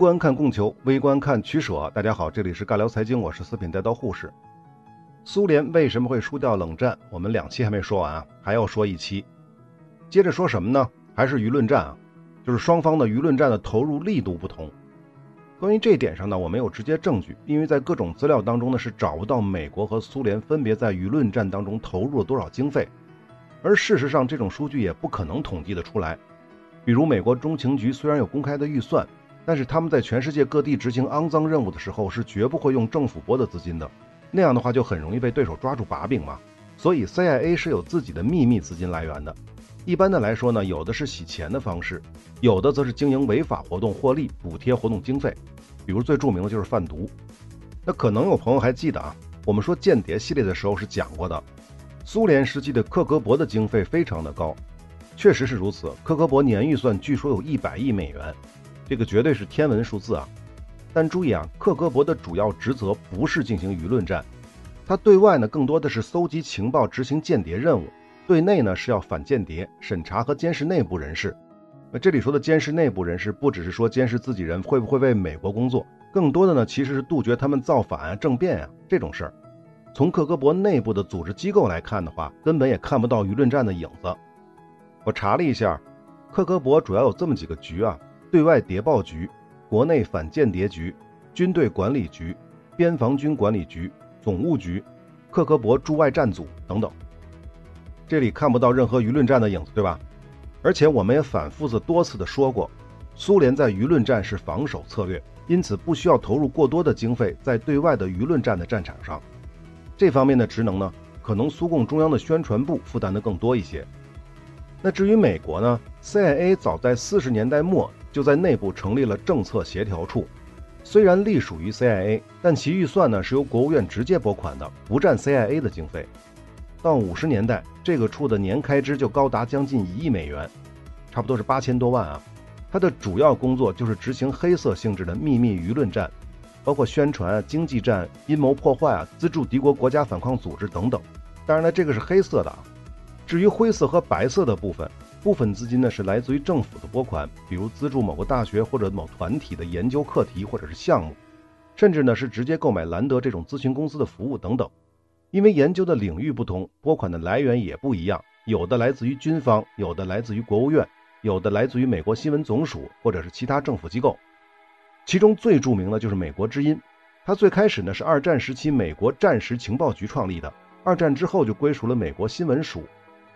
观看供求，微观看取舍。大家好，这里是尬聊财经，我是四品带刀护士。苏联为什么会输掉冷战？我们两期还没说完啊，还要说一期。接着说什么呢？还是舆论战啊，就是双方的舆论战的投入力度不同。关于这一点上呢，我没有直接证据，因为在各种资料当中呢是找不到美国和苏联分别在舆论战当中投入了多少经费，而事实上这种数据也不可能统计得出来。比如美国中情局虽然有公开的预算，但是他们在全世界各地执行肮脏任务的时候是绝不会用政府拨的资金的，那样的话就很容易被对手抓住把柄嘛。所以 CIA 是有自己的秘密资金来源的。一般的来说呢，有的是洗钱的方式，有的则是经营违法活动获利，补贴活动经费。比如最著名的就是贩毒。那可能有朋友还记得啊，我们说间谍系列的时候是讲过的，苏联时期的克格勃的经费非常的高，确实是如此。克格勃年预算据说有一百亿美元，这个绝对是天文数字啊。但注意啊，克格勃的主要职责不是进行舆论战，它对外呢更多的是搜集情报、执行间谍任务。对内呢是要反间谍、审查和监视内部人士。那这里说的监视内部人士，不只是说监视自己人会不会为美国工作，更多的呢其实是杜绝他们造反啊、政变啊这种事儿。从克格勃内部的组织机构来看的话，根本也看不到舆论战的影子。我查了一下，克格勃主要有这么几个局啊：对外谍报局、国内反间谍局、军队管理局、边防军管理局、总务局、克格勃驻外战组等等。这里看不到任何舆论战的影子，对吧？而且我们也反复的多次的说过，苏联在舆论战是防守策略，因此不需要投入过多的经费在对外的舆论战的战场上。这方面的职能呢，可能苏共中央的宣传部负担的更多一些。那至于美国呢，CIA 早在四十年代末就在内部成立了政策协调处，虽然隶属于 CIA，但其预算呢是由国务院直接拨款的，不占 CIA 的经费。到五十年代，这个处的年开支就高达将近一亿美元，差不多是八千多万啊。它的主要工作就是执行黑色性质的秘密舆论战，包括宣传、经济战、阴谋破坏啊、资助敌国国家反抗组织等等。当然了，这个是黑色的啊。至于灰色和白色的部分，部分资金呢是来自于政府的拨款，比如资助某个大学或者某团体的研究课题或者是项目，甚至呢是直接购买兰德这种咨询公司的服务等等。因为研究的领域不同，拨款的来源也不一样，有的来自于军方，有的来自于国务院，有的来自于美国新闻总署或者是其他政府机构。其中最著名的就是美国之音，它最开始呢是二战时期美国战时情报局创立的，二战之后就归属了美国新闻署，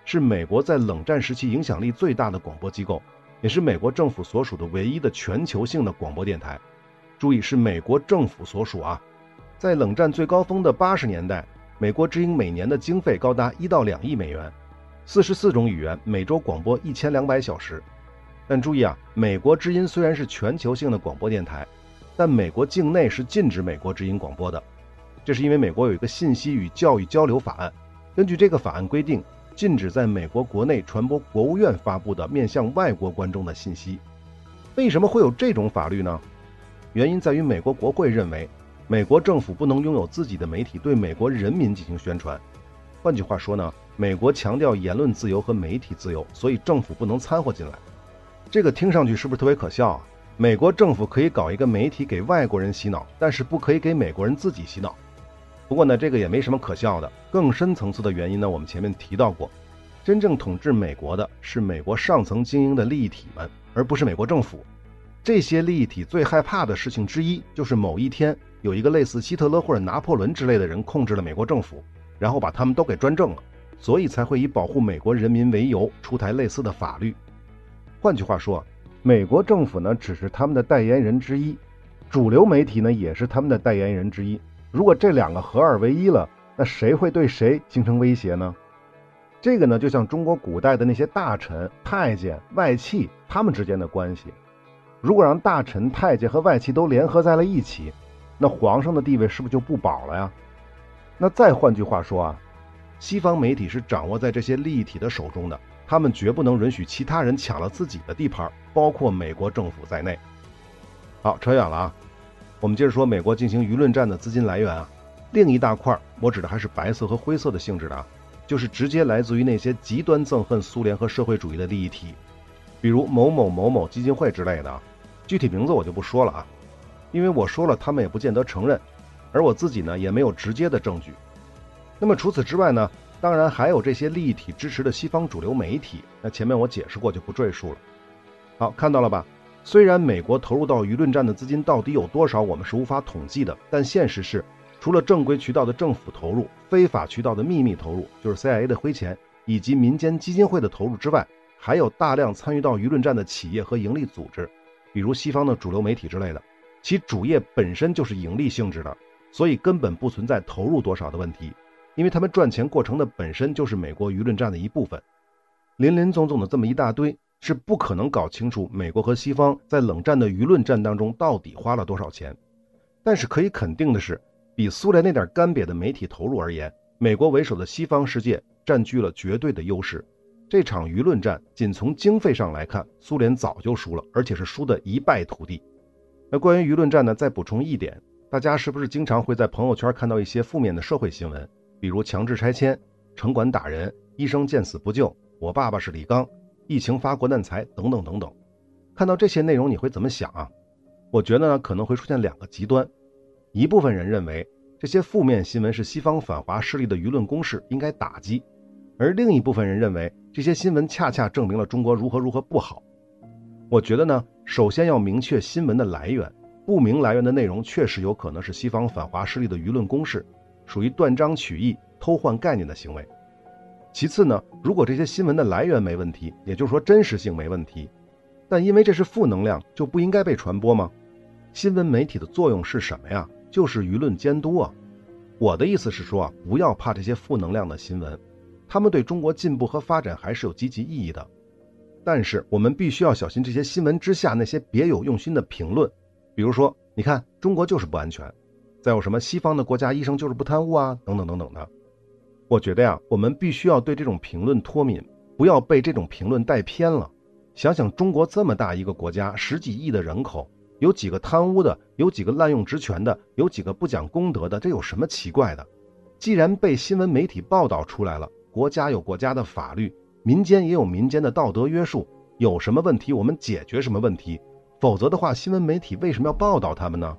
是美国在冷战时期影响力最大的广播机构，也是美国政府所属的唯一的全球性的广播电台。注意，是美国政府所属啊，在冷战最高峰的八十年代。美国之音每年的经费高达一到两亿美元，四十四种语言，每周广播一千两百小时。但注意啊，美国之音虽然是全球性的广播电台，但美国境内是禁止美国之音广播的。这是因为美国有一个信息与教育交流法案，根据这个法案规定，禁止在美国国内传播国务院发布的面向外国观众的信息。为什么会有这种法律呢？原因在于美国国会认为。美国政府不能拥有自己的媒体对美国人民进行宣传。换句话说呢，美国强调言论自由和媒体自由，所以政府不能掺和进来。这个听上去是不是特别可笑啊？美国政府可以搞一个媒体给外国人洗脑，但是不可以给美国人自己洗脑。不过呢，这个也没什么可笑的。更深层次的原因呢，我们前面提到过，真正统治美国的是美国上层精英的利益体们，而不是美国政府。这些利益体最害怕的事情之一，就是某一天。有一个类似希特勒或者拿破仑之类的人控制了美国政府，然后把他们都给专政了，所以才会以保护美国人民为由出台类似的法律。换句话说，美国政府呢只是他们的代言人之一，主流媒体呢也是他们的代言人之一。如果这两个合二为一了，那谁会对谁形成威胁呢？这个呢就像中国古代的那些大臣、太监、外戚他们之间的关系。如果让大臣、太监和外戚都联合在了一起。那皇上的地位是不是就不保了呀？那再换句话说啊，西方媒体是掌握在这些利益体的手中的，他们绝不能允许其他人抢了自己的地盘，包括美国政府在内。好，扯远了啊，我们接着说美国进行舆论战的资金来源啊。另一大块，我指的还是白色和灰色的性质的啊，就是直接来自于那些极端憎恨苏联和社会主义的利益体，比如某某某某基金会之类的，具体名字我就不说了啊。因为我说了，他们也不见得承认，而我自己呢也没有直接的证据。那么除此之外呢，当然还有这些利益体支持的西方主流媒体，那前面我解释过就不赘述了。好，看到了吧？虽然美国投入到舆论战的资金到底有多少，我们是无法统计的，但现实是，除了正规渠道的政府投入，非法渠道的秘密投入，就是 CIA 的灰钱，以及民间基金会的投入之外，还有大量参与到舆论战的企业和盈利组织，比如西方的主流媒体之类的。其主业本身就是盈利性质的，所以根本不存在投入多少的问题，因为他们赚钱过程的本身就是美国舆论战的一部分。林林总总的这么一大堆，是不可能搞清楚美国和西方在冷战的舆论战当中到底花了多少钱。但是可以肯定的是，比苏联那点干瘪的媒体投入而言，美国为首的西方世界占据了绝对的优势。这场舆论战仅从经费上来看，苏联早就输了，而且是输得一败涂地。那关于舆论战呢？再补充一点，大家是不是经常会在朋友圈看到一些负面的社会新闻，比如强制拆迁、城管打人、医生见死不救、我爸爸是李刚、疫情发国难财等等等等？看到这些内容你会怎么想啊？我觉得呢可能会出现两个极端，一部分人认为这些负面新闻是西方反华势力的舆论攻势，应该打击；而另一部分人认为这些新闻恰恰证明了中国如何如何不好。我觉得呢。首先要明确新闻的来源，不明来源的内容确实有可能是西方反华势力的舆论攻势，属于断章取义、偷换概念的行为。其次呢，如果这些新闻的来源没问题，也就是说真实性没问题，但因为这是负能量，就不应该被传播吗？新闻媒体的作用是什么呀？就是舆论监督啊。我的意思是说啊，不要怕这些负能量的新闻，他们对中国进步和发展还是有积极意义的。但是我们必须要小心这些新闻之下那些别有用心的评论，比如说，你看中国就是不安全，再有什么西方的国家医生就是不贪污啊，等等等等的。我觉得呀，我们必须要对这种评论脱敏，不要被这种评论带偏了。想想中国这么大一个国家，十几亿的人口，有几个贪污的，有几个滥用职权的，有几个不讲公德的，这有什么奇怪的？既然被新闻媒体报道出来了，国家有国家的法律。民间也有民间的道德约束，有什么问题我们解决什么问题，否则的话，新闻媒体为什么要报道他们呢？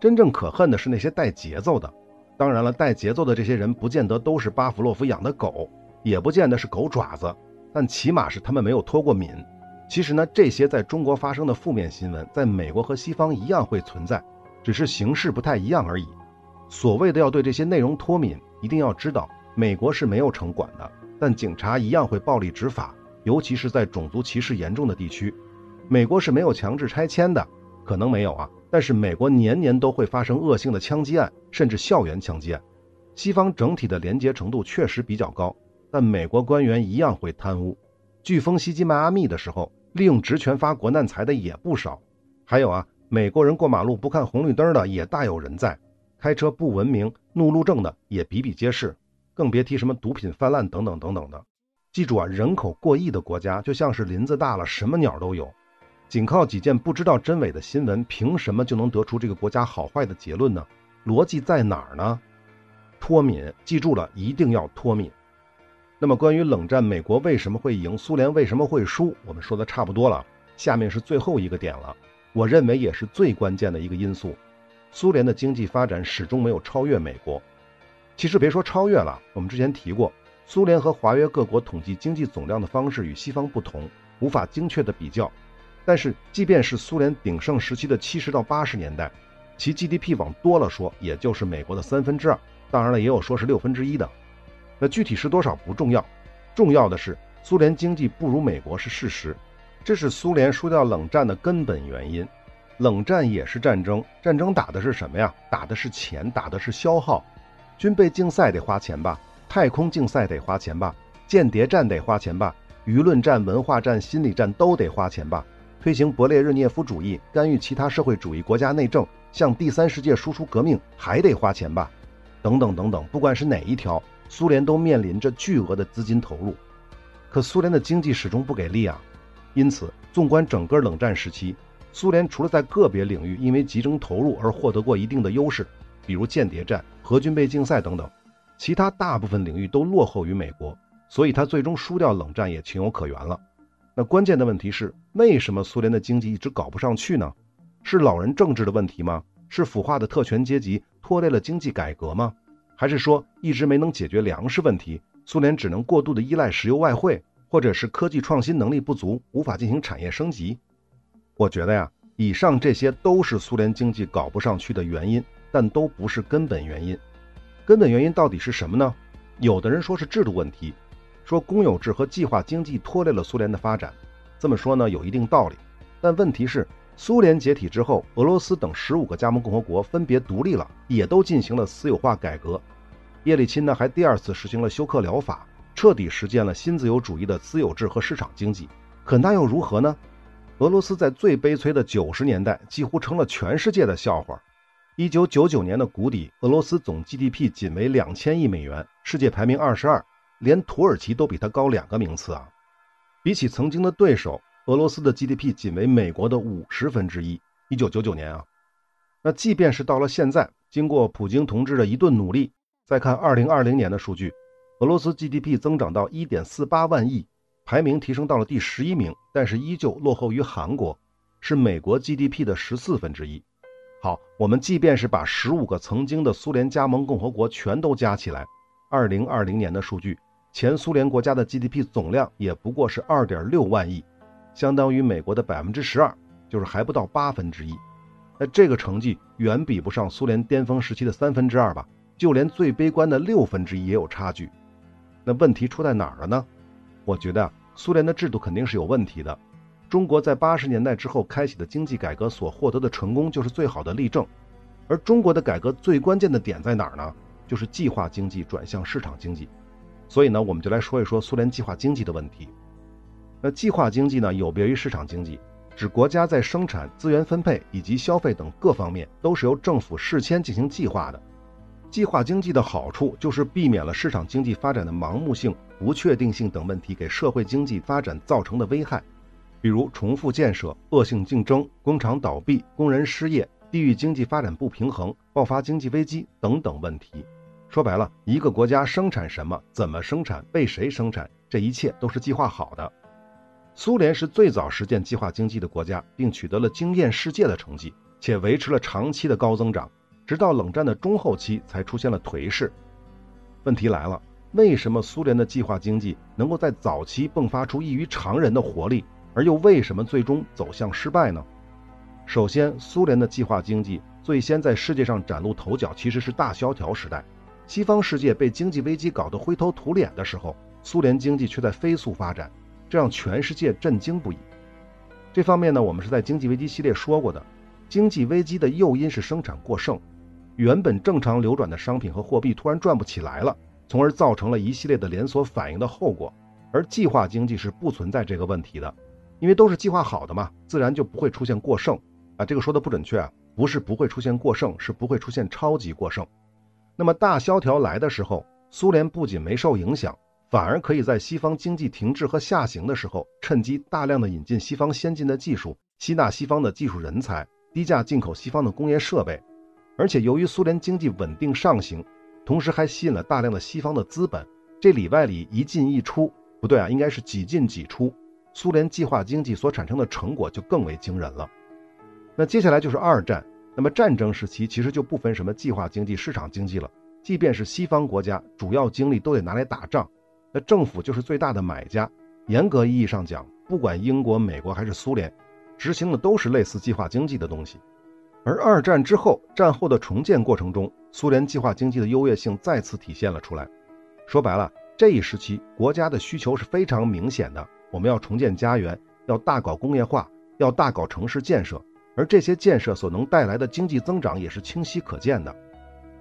真正可恨的是那些带节奏的。当然了，带节奏的这些人不见得都是巴甫洛夫养的狗，也不见得是狗爪子，但起码是他们没有脱过敏。其实呢，这些在中国发生的负面新闻，在美国和西方一样会存在，只是形式不太一样而已。所谓的要对这些内容脱敏，一定要知道，美国是没有城管的。但警察一样会暴力执法，尤其是在种族歧视严重的地区。美国是没有强制拆迁的，可能没有啊。但是美国年年都会发生恶性的枪击案，甚至校园枪击案。西方整体的廉洁程度确实比较高，但美国官员一样会贪污。飓风袭击迈阿密的时候，利用职权发国难财的也不少。还有啊，美国人过马路不看红绿灯的也大有人在，开车不文明、怒路症的也比比皆是。更别提什么毒品泛滥等等等等的。记住啊，人口过亿的国家就像是林子大了，什么鸟都有。仅靠几件不知道真伪的新闻，凭什么就能得出这个国家好坏的结论呢？逻辑在哪儿呢？脱敏，记住了，一定要脱敏。那么关于冷战，美国为什么会赢，苏联为什么会输，我们说的差不多了。下面是最后一个点了，我认为也是最关键的一个因素：苏联的经济发展始终没有超越美国。其实别说超越了，我们之前提过，苏联和华约各国统计经济总量的方式与西方不同，无法精确的比较。但是，即便是苏联鼎盛时期的七十到八十年代，其 GDP 往多了说，也就是美国的三分之二。当然了，也有说是六分之一的。那具体是多少不重要，重要的是苏联经济不如美国是事实，这是苏联输掉冷战的根本原因。冷战也是战争，战争打的是什么呀？打的是钱，打的是消耗。军备竞赛得花钱吧，太空竞赛得花钱吧，间谍战得花钱吧，舆论战、文化战、心理战都得花钱吧。推行勃列日涅夫主义，干预其他社会主义国家内政，向第三世界输出革命还得花钱吧，等等等等。不管是哪一条，苏联都面临着巨额的资金投入。可苏联的经济始终不给力啊，因此，纵观整个冷战时期，苏联除了在个别领域因为集中投入而获得过一定的优势。比如间谍战、核军备竞赛等等，其他大部分领域都落后于美国，所以他最终输掉冷战也情有可原了。那关键的问题是，为什么苏联的经济一直搞不上去呢？是老人政治的问题吗？是腐化的特权阶级拖累了经济改革吗？还是说一直没能解决粮食问题，苏联只能过度的依赖石油外汇，或者是科技创新能力不足，无法进行产业升级？我觉得呀，以上这些都是苏联经济搞不上去的原因，但都不是根本原因。根本原因到底是什么呢？有的人说是制度问题，说公有制和计划经济拖累了苏联的发展。这么说呢，有一定道理。但问题是。苏联解体之后，俄罗斯等十五个加盟共和国分别独立了，也都进行了私有化改革。叶利钦呢，还第二次实行了休克疗法，彻底实践了新自由主义的私有制和市场经济。可那又如何呢？俄罗斯在最悲催的九十年代，几乎成了全世界的笑话。一九九九年的谷底，俄罗斯总 GDP 仅为两千亿美元，世界排名二十二，连土耳其都比它高两个名次啊！比起曾经的对手。俄罗斯的 GDP 仅为美国的五十分之一。一九九九年啊，那即便是到了现在，经过普京同志的一顿努力，再看二零二零年的数据，俄罗斯 GDP 增长到一点四八万亿，排名提升到了第十一名，但是依旧落后于韩国，是美国 GDP 的十四分之一。好，我们即便是把十五个曾经的苏联加盟共和国全都加起来，二零二零年的数据，前苏联国家的 GDP 总量也不过是二点六万亿。相当于美国的百分之十二，就是还不到八分之一。那这个成绩远比不上苏联巅峰时期的三分之二吧？就连最悲观的六分之一也有差距。那问题出在哪儿了呢？我觉得啊苏联的制度肯定是有问题的。中国在八十年代之后开启的经济改革所获得的成功就是最好的例证。而中国的改革最关键的点在哪儿呢？就是计划经济转向市场经济。所以呢，我们就来说一说苏联计划经济的问题。那计划经济呢，有别于市场经济，指国家在生产、资源分配以及消费等各方面都是由政府事先进行计划的。计划经济的好处就是避免了市场经济发展的盲目性、不确定性等问题给社会经济发展造成的危害，比如重复建设、恶性竞争、工厂倒闭、工人失业、地域经济发展不平衡、爆发经济危机等等问题。说白了，一个国家生产什么、怎么生产、被谁生产，这一切都是计划好的。苏联是最早实践计划经济的国家，并取得了惊艳世界的成绩，且维持了长期的高增长，直到冷战的中后期才出现了颓势。问题来了，为什么苏联的计划经济能够在早期迸发出异于常人的活力，而又为什么最终走向失败呢？首先，苏联的计划经济最先在世界上崭露头角，其实是大萧条时代。西方世界被经济危机搞得灰头土脸的时候，苏联经济却在飞速发展。这让全世界震惊不已。这方面呢，我们是在经济危机系列说过的。经济危机的诱因是生产过剩，原本正常流转的商品和货币突然转不起来了，从而造成了一系列的连锁反应的后果。而计划经济是不存在这个问题的，因为都是计划好的嘛，自然就不会出现过剩啊。这个说的不准确啊，不是不会出现过剩，是不会出现超级过剩。那么大萧条来的时候，苏联不仅没受影响。反而可以在西方经济停滞和下行的时候，趁机大量的引进西方先进的技术，吸纳西方的技术人才，低价进口西方的工业设备。而且由于苏联经济稳定上行，同时还吸引了大量的西方的资本，这里外里一进一出，不对啊，应该是几进几出。苏联计划经济所产生的成果就更为惊人了。那接下来就是二战，那么战争时期其实就不分什么计划经济、市场经济了，即便是西方国家，主要精力都得拿来打仗。那政府就是最大的买家，严格意义上讲，不管英国、美国还是苏联，执行的都是类似计划经济的东西。而二战之后，战后的重建过程中，苏联计划经济的优越性再次体现了出来。说白了，这一时期国家的需求是非常明显的，我们要重建家园，要大搞工业化，要大搞城市建设，而这些建设所能带来的经济增长也是清晰可见的。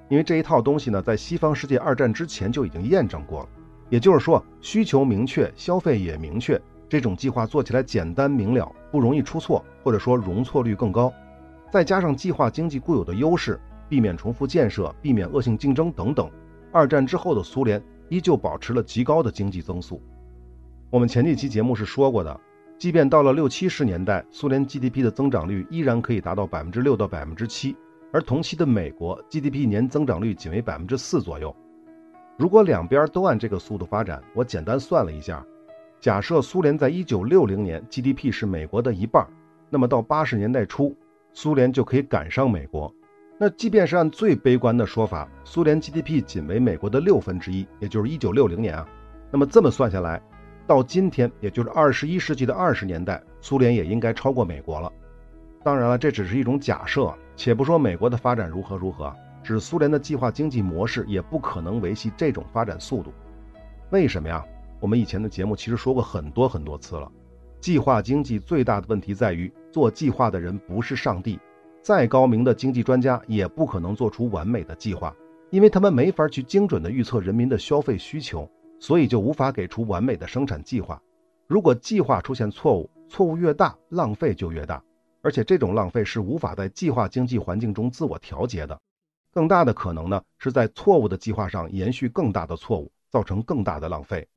因为这一套东西呢，在西方世界二战之前就已经验证过了。也就是说，需求明确，消费也明确，这种计划做起来简单明了，不容易出错，或者说容错率更高。再加上计划经济固有的优势，避免重复建设，避免恶性竞争等等，二战之后的苏联依旧保持了极高的经济增速。我们前几期节目是说过的，即便到了六七十年代，苏联 GDP 的增长率依然可以达到百分之六到百分之七，而同期的美国 GDP 年增长率仅为百分之四左右。如果两边都按这个速度发展，我简单算了一下，假设苏联在一九六零年 GDP 是美国的一半，那么到八十年代初，苏联就可以赶上美国。那即便是按最悲观的说法，苏联 GDP 仅为美国的六分之一，也就是一九六零年啊。那么这么算下来，到今天，也就是二十一世纪的二十年代，苏联也应该超过美国了。当然了，这只是一种假设，且不说美国的发展如何如何，指苏联的计划经济模式也不可能维系这种发展速度。为什么呀？我们以前的节目其实说过很多很多次了，计划经济最大的问题在于做计划的人不是上帝。再高明的经济专家也不可能做出完美的计划，因为他们没法去精准的预测人民的消费需求，所以就无法给出完美的生产计划。如果计划出现错误，错误越大，浪费就越大，而且这种浪费是无法在计划经济环境中自我调节的。更大的可能呢，是在错误的计划上延续更大的错误，造成更大的浪费。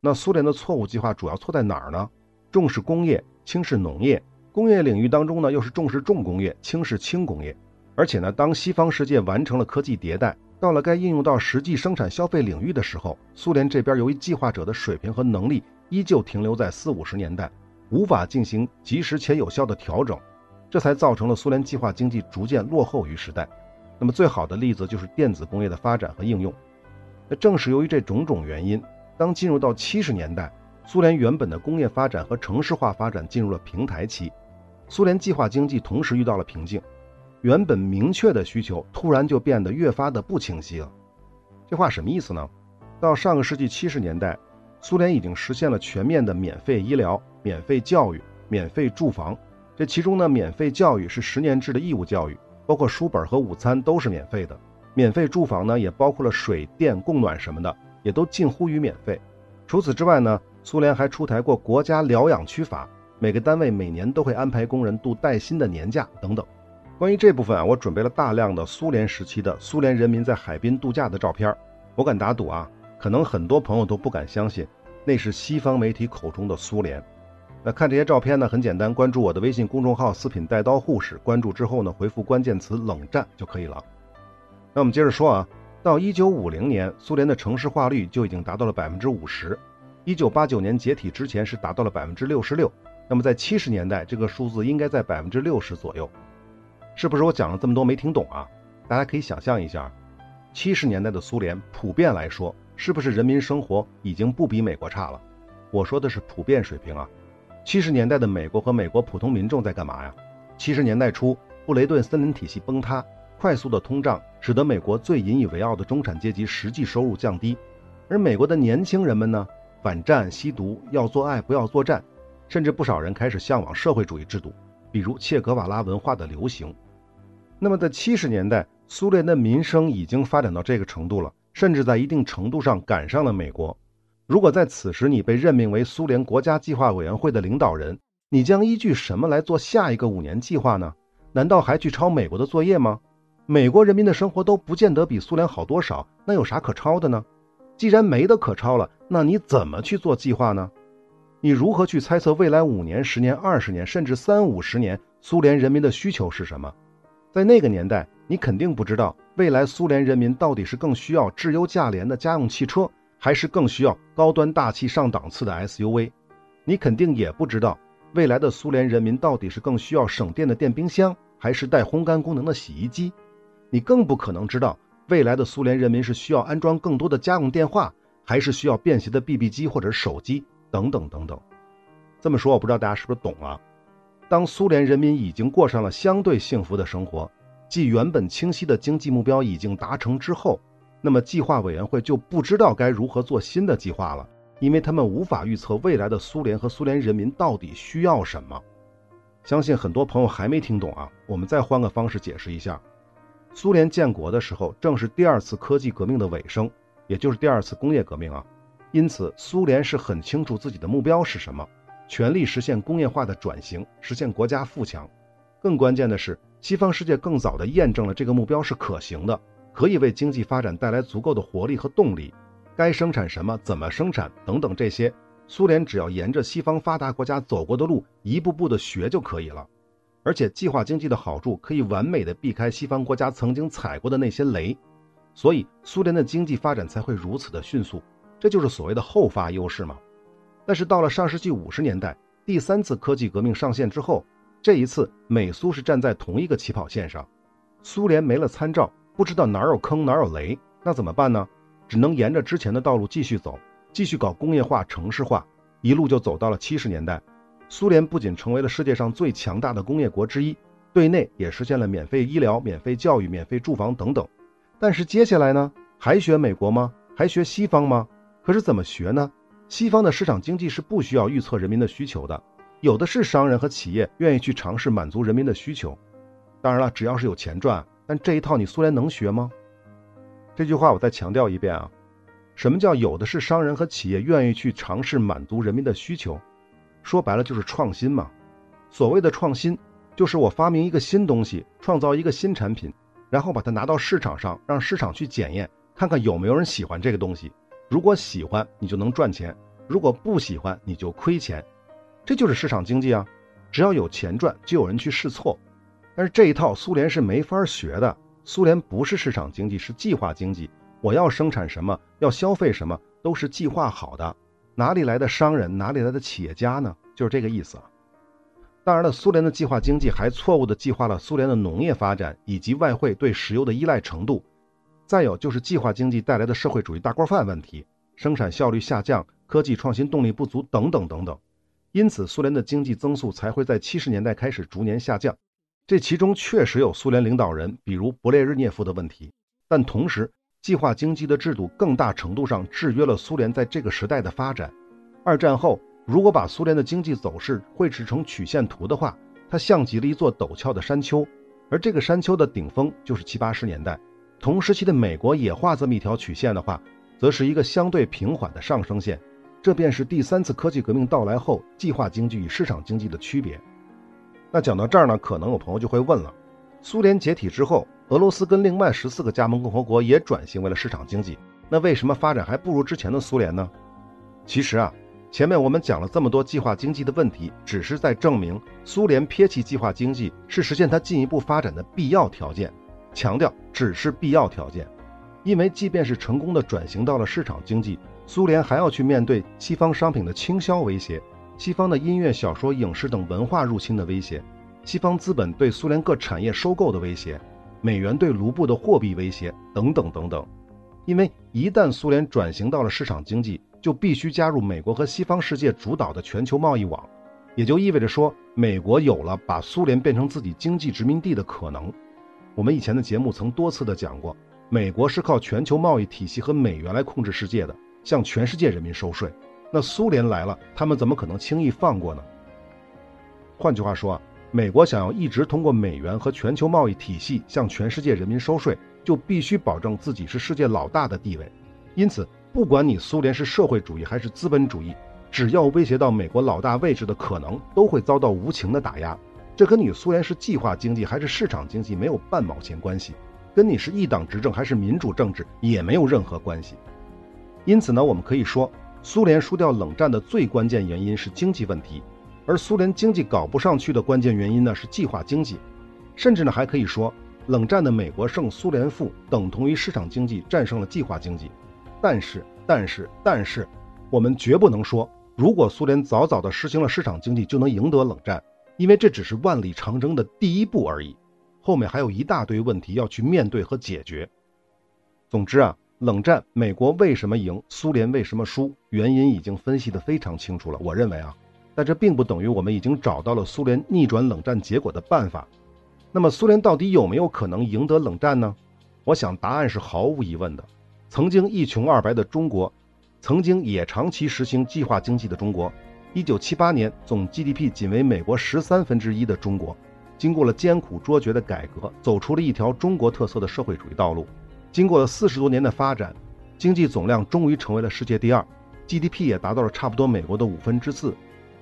那苏联的错误计划主要错在哪儿呢？重视工业，轻视农业。工业领域当中呢，又是重视重工业，轻视轻工业。而且呢，当西方世界完成了科技迭代，到了该应用到实际生产消费领域的时候，苏联这边由于计划者的水平和能力依旧停留在四五十年代，无法进行及时且有效的调整，这才造成了苏联计划经济逐渐落后于时代。那么最好的例子就是电子工业的发展和应用。那正是由于这种种原因，当进入到七十年代，苏联原本的工业发展和城市化发展进入了平台期。苏联计划经济同时遇到了瓶颈，原本明确的需求突然就变得越发的不清晰了。这话什么意思呢？到上个世纪七十年代，苏联已经实现了全面的免费医疗、免费教育、免费住房。这其中呢，免费教育是十年制的义务教育，包括书本和午餐都是免费的。免费住房呢，也包括了水电供暖什么的，也都近乎于免费。除此之外呢，苏联还出台过国家疗养区法。每个单位每年都会安排工人度带薪的年假等等。关于这部分啊，我准备了大量的苏联时期的苏联人民在海滨度假的照片。我敢打赌啊，可能很多朋友都不敢相信，那是西方媒体口中的苏联。那看这些照片呢，很简单，关注我的微信公众号“四品带刀护士”，关注之后呢，回复关键词“冷战”就可以了。那我们接着说啊，到一九五零年，苏联的城市化率就已经达到了百分之五十。一九八九年解体之前是达到了百分之六十六。那么在七十年代，这个数字应该在百分之六十左右，是不是？我讲了这么多没听懂啊？大家可以想象一下，七十年代的苏联普遍来说，是不是人民生活已经不比美国差了？我说的是普遍水平啊。七十年代的美国和美国普通民众在干嘛呀？七十年代初，布雷顿森林体系崩塌，快速的通胀使得美国最引以为傲的中产阶级实际收入降低，而美国的年轻人们呢，反战、吸毒，要做爱不要作战。甚至不少人开始向往社会主义制度，比如切格瓦拉文化的流行。那么在七十年代，苏联的民生已经发展到这个程度了，甚至在一定程度上赶上了美国。如果在此时你被任命为苏联国家计划委员会的领导人，你将依据什么来做下一个五年计划呢？难道还去抄美国的作业吗？美国人民的生活都不见得比苏联好多少，那有啥可抄的呢？既然没得可抄了，那你怎么去做计划呢？你如何去猜测未来五年、十年、二十年，甚至三五十年苏联人民的需求是什么？在那个年代，你肯定不知道未来苏联人民到底是更需要质优价廉的家用汽车，还是更需要高端大气上档次的 SUV。你肯定也不知道未来的苏联人民到底是更需要省电的电冰箱，还是带烘干功能的洗衣机。你更不可能知道未来的苏联人民是需要安装更多的家用电话，还是需要便携的 BB 机或者手机。等等等等，这么说我不知道大家是不是懂了。当苏联人民已经过上了相对幸福的生活，即原本清晰的经济目标已经达成之后，那么计划委员会就不知道该如何做新的计划了，因为他们无法预测未来的苏联和苏联人民到底需要什么。相信很多朋友还没听懂啊，我们再换个方式解释一下：苏联建国的时候，正是第二次科技革命的尾声，也就是第二次工业革命啊。因此，苏联是很清楚自己的目标是什么，全力实现工业化的转型，实现国家富强。更关键的是，西方世界更早地验证了这个目标是可行的，可以为经济发展带来足够的活力和动力。该生产什么，怎么生产等等这些，苏联只要沿着西方发达国家走过的路，一步步的学就可以了。而且，计划经济的好处可以完美的避开西方国家曾经踩过的那些雷，所以苏联的经济发展才会如此的迅速。这就是所谓的后发优势嘛。但是到了上世纪五十年代，第三次科技革命上线之后，这一次美苏是站在同一个起跑线上，苏联没了参照，不知道哪有坑哪有雷，那怎么办呢？只能沿着之前的道路继续走，继续搞工业化、城市化，一路就走到了七十年代。苏联不仅成为了世界上最强大的工业国之一，对内也实现了免费医疗、免费教育、免费住房等等。但是接下来呢？还学美国吗？还学西方吗？可是怎么学呢？西方的市场经济是不需要预测人民的需求的，有的是商人和企业愿意去尝试满足人民的需求。当然了，只要是有钱赚。但这一套你苏联能学吗？这句话我再强调一遍啊，什么叫有的是商人和企业愿意去尝试满足人民的需求？说白了就是创新嘛。所谓的创新，就是我发明一个新东西，创造一个新产品，然后把它拿到市场上，让市场去检验，看看有没有人喜欢这个东西。如果喜欢，你就能赚钱；如果不喜欢，你就亏钱。这就是市场经济啊！只要有钱赚，就有人去试错。但是这一套苏联是没法学的。苏联不是市场经济，是计划经济。我要生产什么，要消费什么，都是计划好的。哪里来的商人，哪里来的企业家呢？就是这个意思。当然了，苏联的计划经济还错误地计划了苏联的农业发展以及外汇对石油的依赖程度。再有就是计划经济带来的社会主义大锅饭问题，生产效率下降，科技创新动力不足等等等等，因此苏联的经济增速才会在七十年代开始逐年下降。这其中确实有苏联领导人，比如勃列日涅夫的问题，但同时计划经济的制度更大程度上制约了苏联在这个时代的发展。二战后，如果把苏联的经济走势绘制成曲线图的话，它像极了一座陡峭的山丘，而这个山丘的顶峰就是七八十年代。同时期的美国也画这么一条曲线的话，则是一个相对平缓的上升线。这便是第三次科技革命到来后计划经济与市场经济的区别。那讲到这儿呢，可能有朋友就会问了：苏联解体之后，俄罗斯跟另外十四个加盟共和国也转型为了市场经济，那为什么发展还不如之前的苏联呢？其实啊，前面我们讲了这么多计划经济的问题，只是在证明苏联撇弃计划经济是实现它进一步发展的必要条件。强调只是必要条件，因为即便是成功的转型到了市场经济，苏联还要去面对西方商品的倾销威胁、西方的音乐、小说、影视等文化入侵的威胁、西方资本对苏联各产业收购的威胁、美元对卢布的货币威胁等等等等。因为一旦苏联转型到了市场经济，就必须加入美国和西方世界主导的全球贸易网，也就意味着说，美国有了把苏联变成自己经济殖民地的可能。我们以前的节目曾多次的讲过，美国是靠全球贸易体系和美元来控制世界的，向全世界人民收税。那苏联来了，他们怎么可能轻易放过呢？换句话说啊，美国想要一直通过美元和全球贸易体系向全世界人民收税，就必须保证自己是世界老大的地位。因此，不管你苏联是社会主义还是资本主义，只要威胁到美国老大位置的可能，都会遭到无情的打压。这跟你苏联是计划经济还是市场经济没有半毛钱关系，跟你是一党执政还是民主政治也没有任何关系。因此呢，我们可以说，苏联输掉冷战的最关键原因是经济问题，而苏联经济搞不上去的关键原因呢是计划经济，甚至呢还可以说，冷战的美国胜苏联负等同于市场经济战胜了计划经济。但是，但是，但是，我们绝不能说，如果苏联早早的实行了市场经济就能赢得冷战。因为这只是万里长征的第一步而已，后面还有一大堆问题要去面对和解决。总之啊，冷战美国为什么赢，苏联为什么输，原因已经分析的非常清楚了。我认为啊，但这并不等于我们已经找到了苏联逆转冷战结果的办法。那么，苏联到底有没有可能赢得冷战呢？我想答案是毫无疑问的。曾经一穷二白的中国，曾经也长期实行计划经济的中国。一九七八年，总 GDP 仅为美国十三分之一的中国，经过了艰苦卓绝的改革，走出了一条中国特色的社会主义道路。经过了四十多年的发展，经济总量终于成为了世界第二，GDP 也达到了差不多美国的五分之四。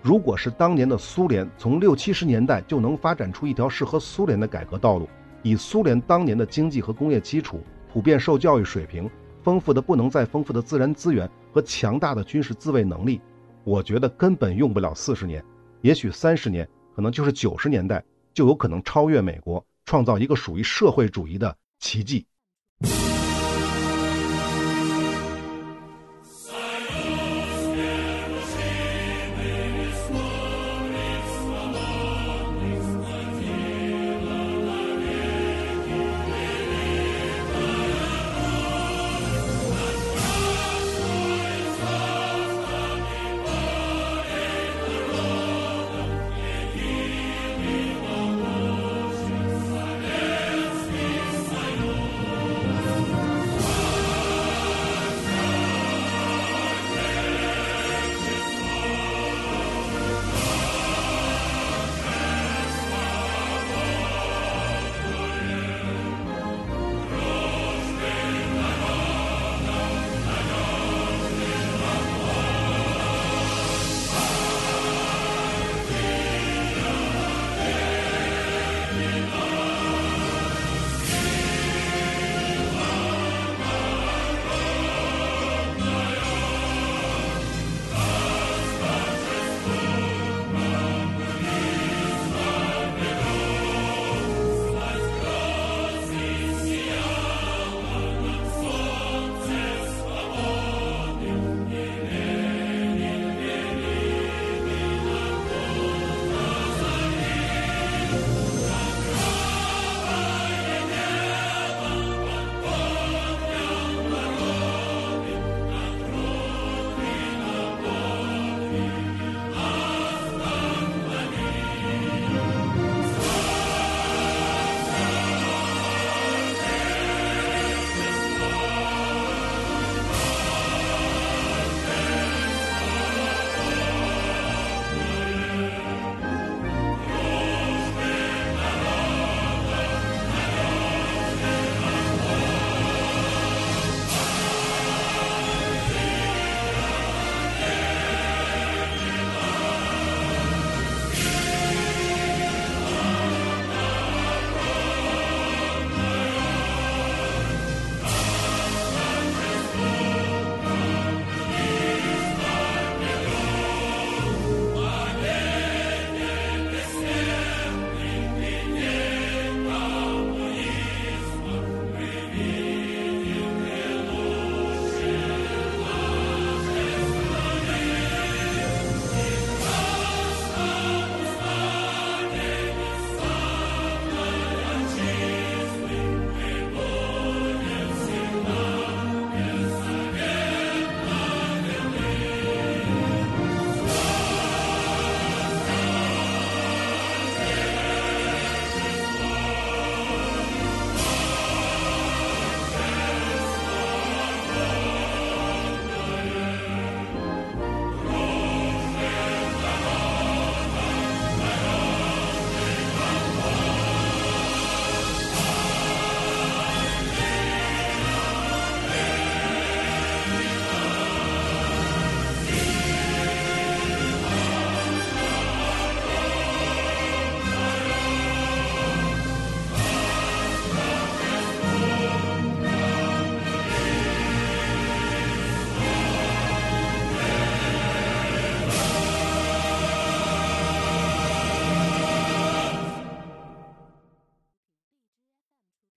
如果是当年的苏联，从六七十年代就能发展出一条适合苏联的改革道路，以苏联当年的经济和工业基础、普遍受教育水平、丰富的不能再丰富的自然资源和强大的军事自卫能力。我觉得根本用不了四十年，也许三十年，可能就是九十年代，就有可能超越美国，创造一个属于社会主义的奇迹。